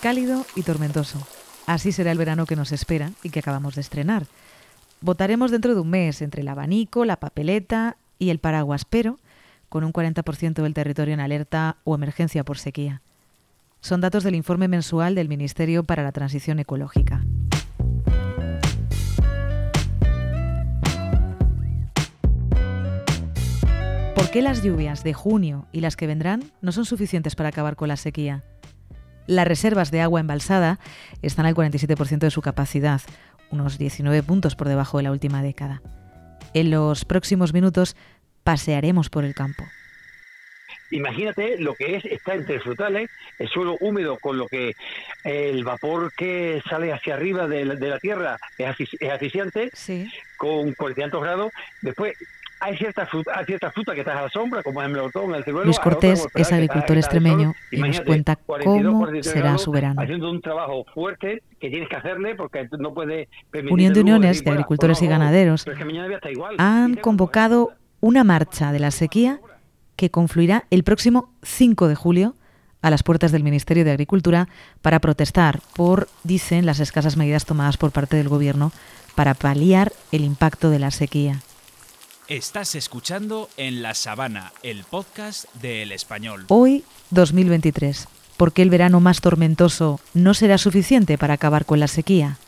cálido y tormentoso. Así será el verano que nos espera y que acabamos de estrenar. Votaremos dentro de un mes entre el abanico, la papeleta y el paraguas, pero con un 40% del territorio en alerta o emergencia por sequía. Son datos del informe mensual del Ministerio para la Transición Ecológica. ¿Por qué las lluvias de junio y las que vendrán no son suficientes para acabar con la sequía? Las reservas de agua embalsada están al 47% de su capacidad, unos 19 puntos por debajo de la última década. En los próximos minutos pasearemos por el campo. Imagínate lo que es estar entre frutales, el suelo húmedo con lo que el vapor que sale hacia arriba de la, tierra es, eficiente, con 40 grados. Después hay cierta fruta, hay cierta fruta que está a la sombra, como el melocotón, el ciruelo. Luis Cortés es agricultor extremeño y nos cuenta cómo será su verano. Haciendo un trabajo fuerte que tienes que hacerle porque no puede Unión de Uniones de Agricultores y Ganaderos han convocado una marcha de la sequía que confluirá el próximo 5 de julio a las puertas del Ministerio de Agricultura para protestar por, dicen, las escasas medidas tomadas por parte del Gobierno para paliar el impacto de la sequía. Estás escuchando En la Sabana, el podcast de El Español. Hoy, 2023. ¿Por qué el verano más tormentoso no será suficiente para acabar con la sequía?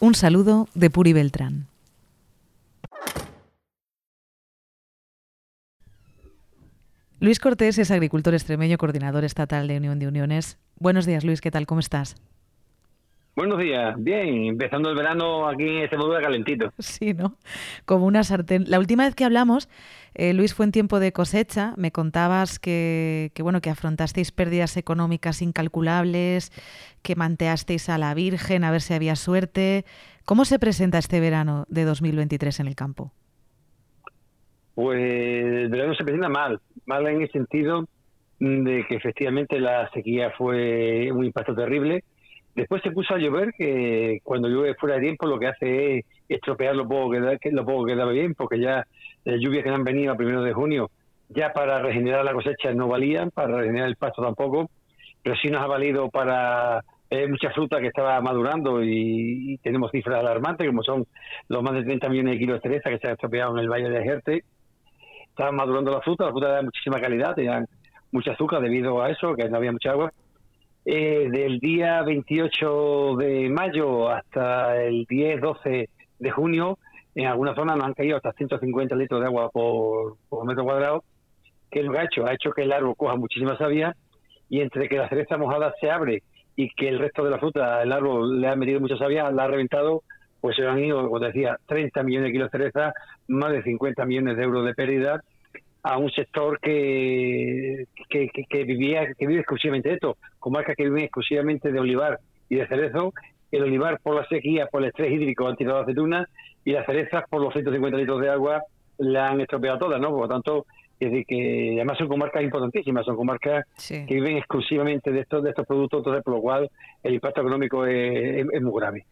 Un saludo de Puri Beltrán. Luis Cortés es agricultor extremeño, coordinador estatal de Unión de Uniones. Buenos días, Luis, ¿qué tal? ¿Cómo estás? Buenos días, bien, empezando el verano aquí en Extremadura calentito. Sí, ¿no? Como una sartén. La última vez que hablamos, eh, Luis, fue en tiempo de cosecha. Me contabas que, que, bueno, que afrontasteis pérdidas económicas incalculables, que manteasteis a la Virgen a ver si había suerte. ¿Cómo se presenta este verano de 2023 en el campo? Pues el verano se presenta mal, mal en el sentido de que efectivamente la sequía fue un impacto terrible Después se puso a llover, que cuando llueve fuera de tiempo lo que hace es estropear lo poco que, lo poco que daba bien, porque ya las lluvias que han venido a primero de junio, ya para regenerar la cosecha no valían, para regenerar el pasto tampoco, pero sí nos ha valido para eh, mucha fruta que estaba madurando y, tenemos cifras alarmantes, como son los más de 30 millones de kilos de cereza que se han estropeado en el Valle de Jerte. Estaban madurando la fruta, la fruta de muchísima calidad, tenían mucha azúcar debido a eso, que no había mucha agua eh, del día 28 de mayo hasta el 10-12 de junio, en algunas zonas nos han caído hasta 150 litros de agua por, metro cuadrado, que lo que ha hecho, ha hecho que el árbol coja muchísima savia y entre que la cereza mojada se abre y que el resto de la fruta, el árbol le ha metido mucha savia, la ha reventado, pues se han ido, como decía, 30 millones de kilos de cereza, más de 50 millones de euros de pérdida a un sector que, que, vivía que vive exclusivamente de esto, comarcas que viven exclusivamente de olivar y de cerezo, el olivar por la sequía, por el estrés hídrico han tirado aceitunas y las cerezas por los 150 litros de agua la han estropeado todas, ¿no? Por lo tanto, es decir, que además son comarcas importantísimas, son comarcas que viven exclusivamente de estos de estos productos, entonces por lo cual el impacto económico es, muy grave.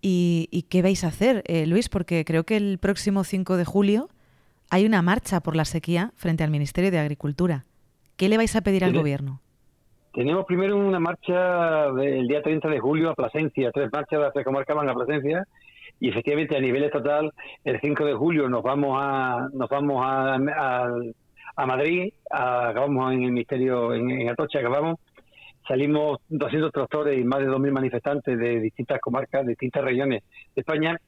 ¿Y, qué vais a hacer, eh, Luis? Porque creo que el próximo 5 de julio hay una marcha por la sequía frente al Ministerio de Agricultura. ¿Qué le vais a pedir al gobierno? Tenemos primero una marcha del día 30 de julio a Plasencia, tres marchas de las tres comarcas van a Plasencia y efectivamente a nivel estatal el 5 de julio nos vamos a nos vamos a, a, Madrid, acabamos en el Ministerio, en, en Atocha, acabamos, salimos 200 tractores y más de 2.000 manifestantes de distintas comarcas, de distintas regiones de España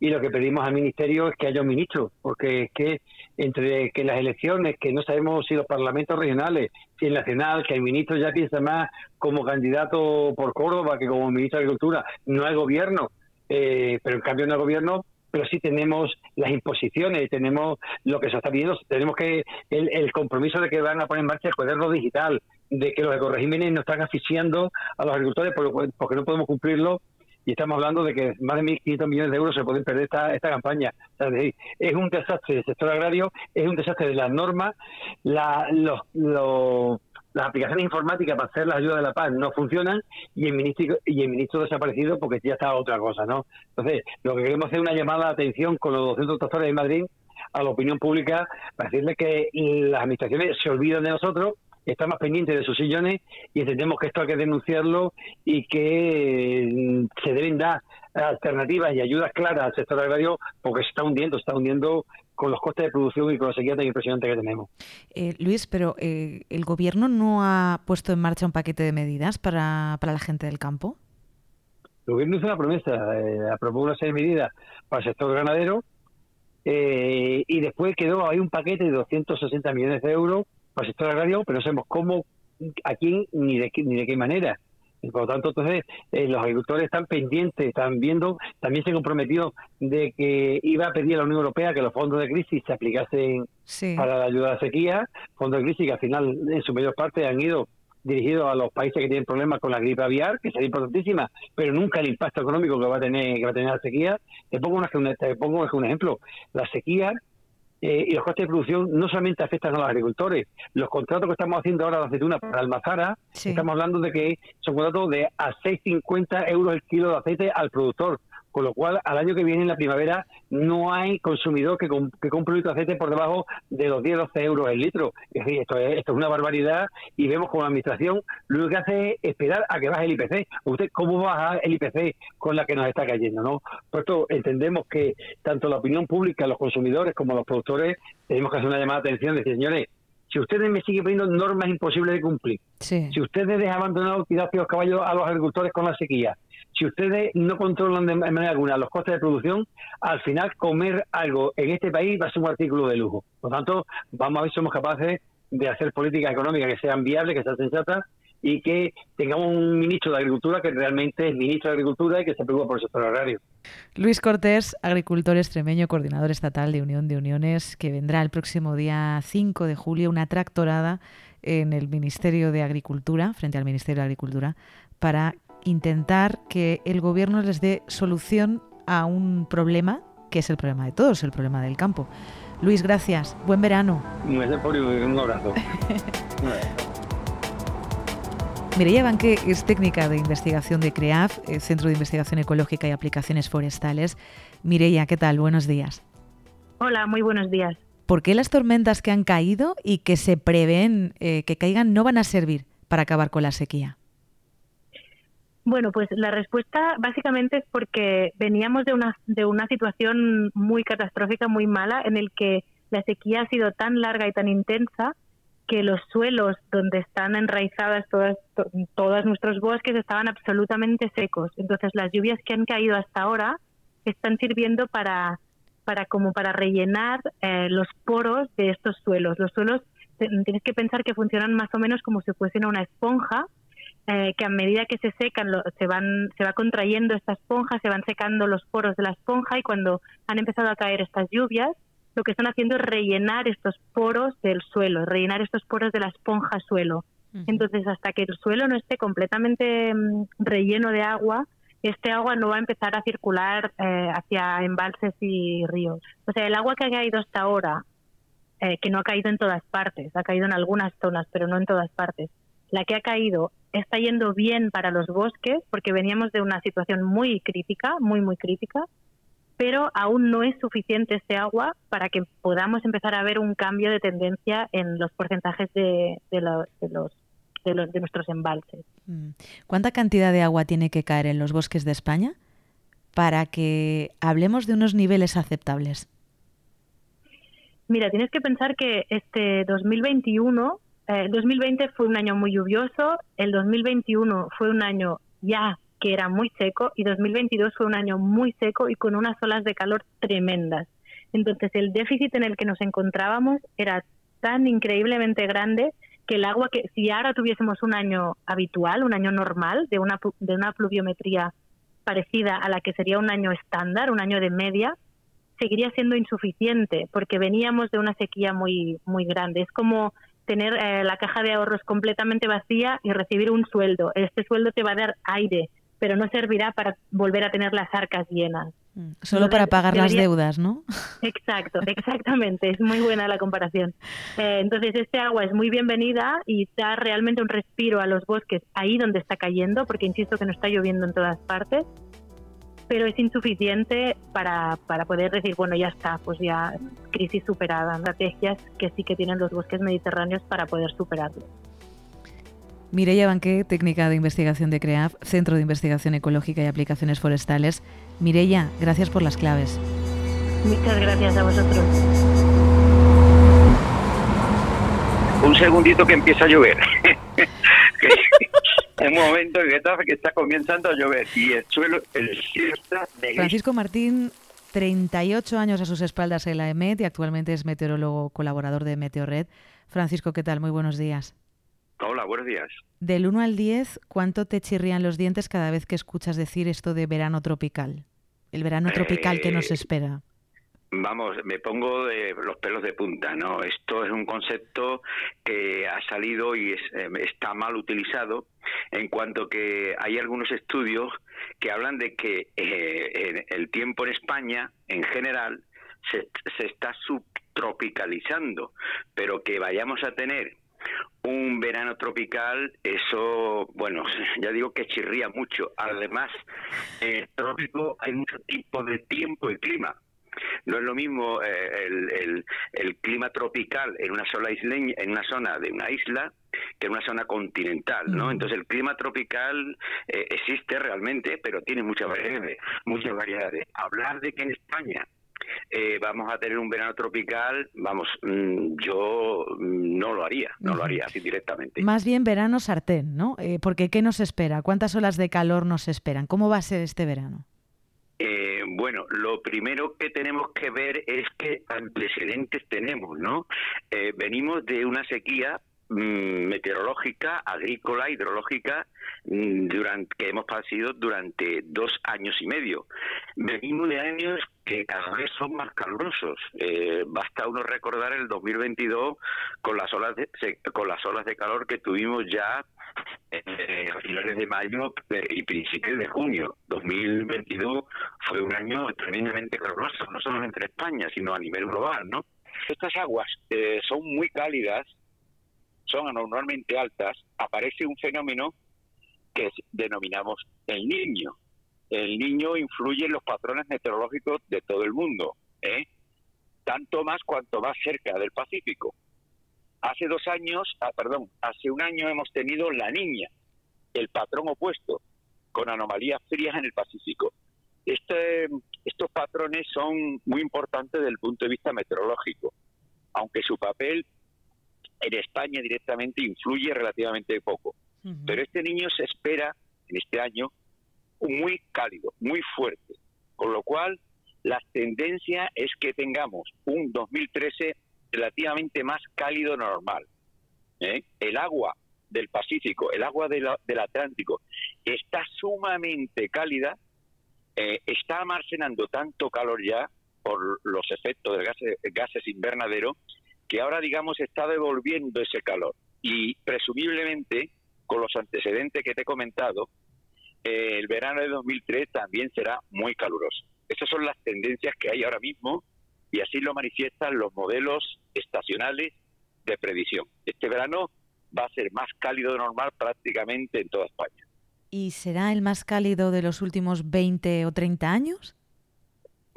y lo que pedimos al ministerio es que haya un ministro, porque es que entre que las elecciones, que no sabemos si los parlamentos regionales, si el nacional, que el ministro ya piensa más como candidato por Córdoba que como ministro de Agricultura, no hay gobierno, eh, pero en cambio no hay gobierno, pero sí tenemos las imposiciones, tenemos lo que se está pidiendo, tenemos que el, compromiso de que van a poner en marcha el cuaderno digital, de que los ecoregímenes nos están asfixiando a los agricultores porque no podemos cumplirlo y estamos hablando de que más de 1.500 millones de euros se pueden perder esta, esta campaña. es, un desastre del sector agrario, es un desastre de las normas, la, los, las aplicaciones informáticas para hacer las ayudas de la paz no funcionan y el ministro y el ministro desaparecido porque ya está otra cosa, ¿no? Entonces, lo que queremos es una llamada de atención con los 200 doctores de Madrid a la opinión pública para decirle que las administraciones se olvidan de nosotros está más pendiente de sus sillones y entendemos que esto hay que denunciarlo y que mm, se deben dar alternativas y ayudas claras al sector agrario porque se está hundiendo, se está hundiendo con los costes de producción y con la sequía tan impresionante que tenemos. Eh, Luis, pero eh, ¿el gobierno no ha puesto en marcha un paquete de medidas para, para la gente del campo? El gobierno hizo una promesa, eh, aprobó una serie de medidas para el sector ganadero eh, y después quedó ahí un paquete de 260 millones de euros para el sector agrario, pero no sabemos cómo, a quién ni de, ni de qué manera. Y por lo tanto, entonces, eh, los agricultores están pendientes, están viendo, también se comprometió de que iba a pedir a la Unión Europea que los fondos de crisis se aplicasen para la ayuda a la sequía, fondos de crisis que al final, en su mayor parte, han ido dirigidos a los países que tienen problemas con la gripe aviar, que sería importantísima, pero nunca el impacto económico que va a tener que va a tener la sequía. Te pongo, te pongo un ejemplo. La sequía eh, y los costes de producción no solamente afectan a los agricultores. Los contratos que estamos haciendo ahora de aceituna para Almazara, estamos hablando de que son contratos de a 6,50 euros el kilo de aceite al productor con lo cual al año que viene en la primavera no hay consumidor que, que compre un litro de aceite por debajo de los 10-12 euros el litro. Es decir, esto es, esto es una barbaridad y vemos como la administración lo único que hace es esperar a que baje el IPC. ¿Usted cómo baja el IPC con la que nos está cayendo? no Por esto entendemos que tanto la opinión pública, los consumidores como los productores tenemos que hacer una llamada de atención decir, señores, si ustedes me siguen poniendo normas imposibles de cumplir, si ustedes dejan abandonados tirar los caballos a los agricultores con la sequía, si ustedes no controlan de manera alguna los costes de producción, al final comer algo en este país va a ser un artículo de lujo. Por lo tanto, vamos a ver si somos capaces de hacer políticas económicas que sean viables, que sean sensatas y que tengamos un ministro de Agricultura que realmente es ministro de Agricultura y que se preocupa por el sector agrario. Luis Cortés, agricultor extremeño, coordinador estatal de Unión de Uniones, que vendrá el próximo día 5 de julio, una tractorada en el Ministerio de Agricultura, frente al Ministerio de Agricultura, para intentar que el gobierno les dé solución a un problema que es el problema de todos, el problema del campo. Luis, gracias. Buen verano. Un abrazo. Mireia Banque es técnica de investigación de CREAF, eh, Centro de Investigación Ecológica y Aplicaciones Forestales. Mireia, ¿qué tal? Buenos días. Hola, muy buenos días. ¿Por qué las tormentas que han caído y que se prevén eh, que caigan no van a servir para acabar con la sequía? Bueno, pues la respuesta básicamente es porque veníamos de una, de una situación muy catastrófica, muy mala, en el que la sequía ha sido tan larga y tan intensa que los suelos donde están enraizadas todas, todos nuestros bosques estaban absolutamente secos. Entonces las lluvias que han caído hasta ahora están sirviendo para, para como para rellenar eh, los poros de estos suelos. Los suelos tienes que pensar que funcionan más o menos como si fuesen una esponja eh, que a medida que se secan se van se va contrayendo esta esponja, se van secando los poros de la esponja y cuando han empezado a caer estas lluvias, lo que están haciendo es rellenar estos poros del suelo, rellenar estos poros de la esponja suelo. Entonces, hasta que el suelo no esté completamente mm, relleno de agua, este agua no va a empezar a circular eh, hacia embalses y ríos. O sea, el agua que ha caído hasta ahora, eh, que no ha caído en todas partes, ha caído en algunas zonas, pero no en todas partes, la que ha caído está yendo bien para los bosques porque veníamos de una situación muy crítica, muy, muy crítica, pero aún no es suficiente este agua para que podamos empezar a ver un cambio de tendencia en los porcentajes de, de, los, de, los, de nuestros embalses. Mm. ¿Cuánta cantidad de agua tiene que caer en los bosques de España para que hablemos de unos niveles aceptables? Mira, tienes que pensar que este 2021 el eh, 2020 fue un año muy lluvioso, el 2021 fue un año ya que era muy seco y 2022 fue un año muy seco y con unas olas de calor tremendas. Entonces el déficit en el que nos encontrábamos era tan increíblemente grande que el agua que si ahora tuviésemos un año habitual, un año normal de una de una pluviometría parecida a la que sería un año estándar, un año de media, seguiría siendo insuficiente porque veníamos de una sequía muy muy grande. Es como tener eh, la caja de ahorros completamente vacía y recibir un sueldo. Este sueldo te va a dar aire, pero no servirá para volver a tener las arcas llenas. Mm, solo para pagar las deudas, ¿no? Exacto, exactamente. es muy buena la comparación. Eh, entonces, este agua es muy bienvenida y da realmente un respiro a los bosques ahí donde está cayendo, porque insisto que no está lloviendo en todas partes pero es insuficiente para, para poder decir, bueno, ya está, pues ya crisis superada. Estrategias que sí que tienen los bosques mediterráneos para poder superarlo. Mireia Banqué, técnica de investigación de CREAF, Centro de Investigación Ecológica y Aplicaciones Forestales. Mireia, gracias por las claves. Muchas gracias a vosotros. Un segundito que empieza a llover. un momento que está, que está comenzando a llover y el suelo, el cielo está Francisco Martín, 38 años a sus espaldas en la EMET y actualmente es meteorólogo colaborador de Meteorred. Francisco, ¿qué tal? Muy buenos días. Hola, buenos días. Del 1 al 10, ¿cuánto te chirrían los dientes cada vez que escuchas decir esto de verano tropical? El verano tropical que nos eh, espera. Vamos, me pongo de los pelos de punta, ¿no? Esto es un concepto que ha salido y em, está mal utilizado en cuanto que hay algunos estudios que hablan de que eh, el tiempo en España, en general, se, se está subtropicalizando, pero que vayamos a tener un verano tropical, eso, bueno, ya digo que chirría mucho. Además, en el trópico hay mucho tipo de tiempo y clima. No es lo mismo eh, el, el, clima tropical en una sola isleña, en una zona de una isla que en una zona continental, ¿no? Mm. Entonces el clima tropical eh, existe realmente, pero tiene muchas variedades, muchas variedades. Hablar de que en España eh, vamos a tener un verano tropical, vamos, mm, yo mm, no lo haría, no lo haría así directamente. Más bien verano sartén, ¿no? porque ¿qué nos espera? ¿Cuántas olas de calor nos esperan? ¿Cómo va a ser este verano? Eh, bueno, lo primero que tenemos que ver es qué antecedentes tenemos, ¿no? Eh, venimos de una sequía meteorológica, agrícola, hidrológica, mm, durante, que hemos pasado durante dos años y medio. Venimos de años que cada vez son más calurosos. Eh, basta uno recordar el 2022 con las olas de, con las olas de calor que tuvimos ya eh, a finales de mayo eh, y principios de junio. 2022 fue un año tremendamente caluroso, no solamente en España, sino a nivel global, ¿no? Estas aguas eh, son muy cálidas, son anormalmente altas, aparece un fenómeno que denominamos el niño. El niño influye en los patrones meteorológicos de todo el mundo, ¿eh? tanto más cuanto más cerca del Pacífico. Hace dos años, ah, perdón, hace un año hemos tenido la niña, el patrón opuesto, con anomalías frías en el Pacífico. Este, estos patrones son muy importantes desde el punto de vista meteorológico, aunque su papel en España directamente influye relativamente poco. Pero este niño se espera en este año muy cálido, muy fuerte, con lo cual la tendencia es que tengamos un 2013 relativamente más cálido normal. ¿eh? El agua del Pacífico, el agua del Atlántico, está sumamente cálida, eh, está almacenando tanto calor ya por los efectos de gases, gases invernaderos, que ahora, digamos, está devolviendo ese calor. Y presumiblemente, con los antecedentes que te he comentado, eh, el verano de 2003 también será muy caluroso. Esas son las tendencias que hay ahora mismo y así lo manifiestan los modelos estacionales de previsión. Este verano va a ser más cálido de normal prácticamente en toda España. ¿Y será el más cálido de los últimos 20 o 30 años?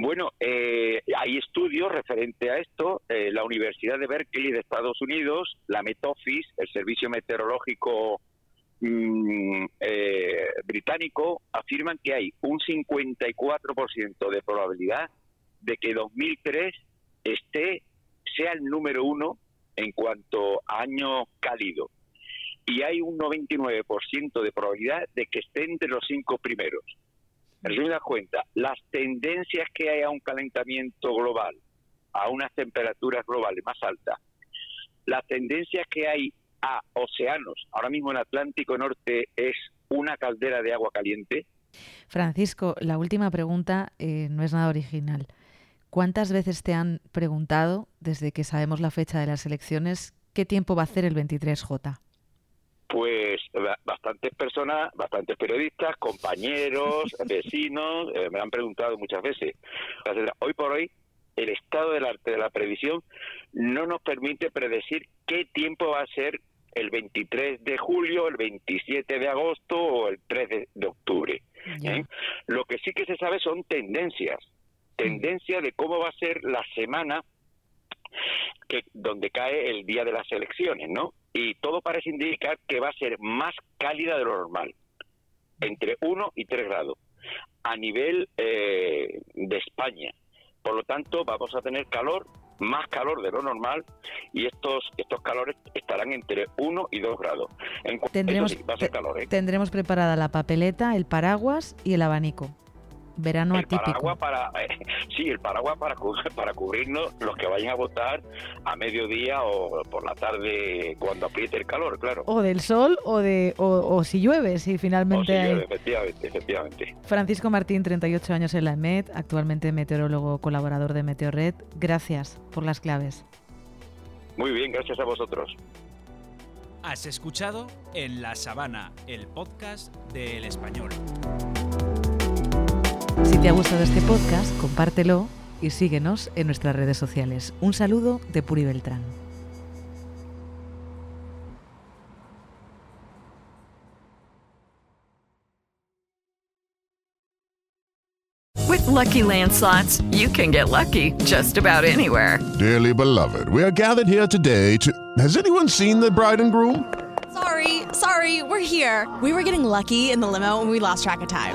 Bueno, eh, hay estudios referente a esto. Eh, la Universidad de Berkeley de Estados Unidos, la Met Office, el Servicio Meteorológico mm, eh, británico, afirman que hay un 54% de probabilidad de que 2003 esté sea el número uno en cuanto a año cálido y hay un 99% de probabilidad de que esté entre los cinco primeros. Resumida cuenta, las tendencias que hay a un calentamiento global, a unas temperaturas globales más altas, las tendencias que hay a océanos, ahora mismo el Atlántico Norte es una caldera de agua caliente. Francisco, la última pregunta eh, no es nada original. ¿Cuántas veces te han preguntado, desde que sabemos la fecha de las elecciones, qué tiempo va a hacer el 23J? Pues bastantes personas, bastantes periodistas, compañeros, vecinos, eh, me han preguntado muchas veces. Hoy por hoy, el estado del arte de la previsión no nos permite predecir qué tiempo va a ser el 23 de julio, el 27 de agosto o el 3 de, octubre. ¿eh? Lo que sí que se sabe son tendencias tendencia de cómo va a ser la semana que donde cae el día de las elecciones, ¿no? Y todo parece indicar que va a ser más cálida de lo normal, entre 1 y 3 grados, a nivel eh, de España. Por lo tanto, vamos a tener calor, más calor de lo normal, y estos estos calores estarán entre 1 y 2 grados. En tendremos, va a ser calor, ¿eh? tendremos preparada la papeleta, el paraguas y el abanico verano el atípico. Paraguas para, sí, el paraguas para, para cubrirnos los que vayan a votar a mediodía o por la tarde cuando apriete el calor, claro. O del sol o de o, si llueve, si finalmente o si llueve, efectivamente, efectivamente. Francisco Martín, 38 años en la EMET, actualmente meteorólogo colaborador de Meteorred. Gracias por las claves. Muy bien, gracias a vosotros. Has escuchado En la Sabana, el podcast del español. Si te ha gustado este podcast, compártelo y síguenos en nuestras redes sociales. Un saludo de Puri Beltrán. With lucky landslots, you can get lucky just about anywhere. Dearly beloved, we are gathered here today to. Has anyone seen the bride and groom? Sorry, sorry, we're here. We were getting lucky in the limo and we lost track of time.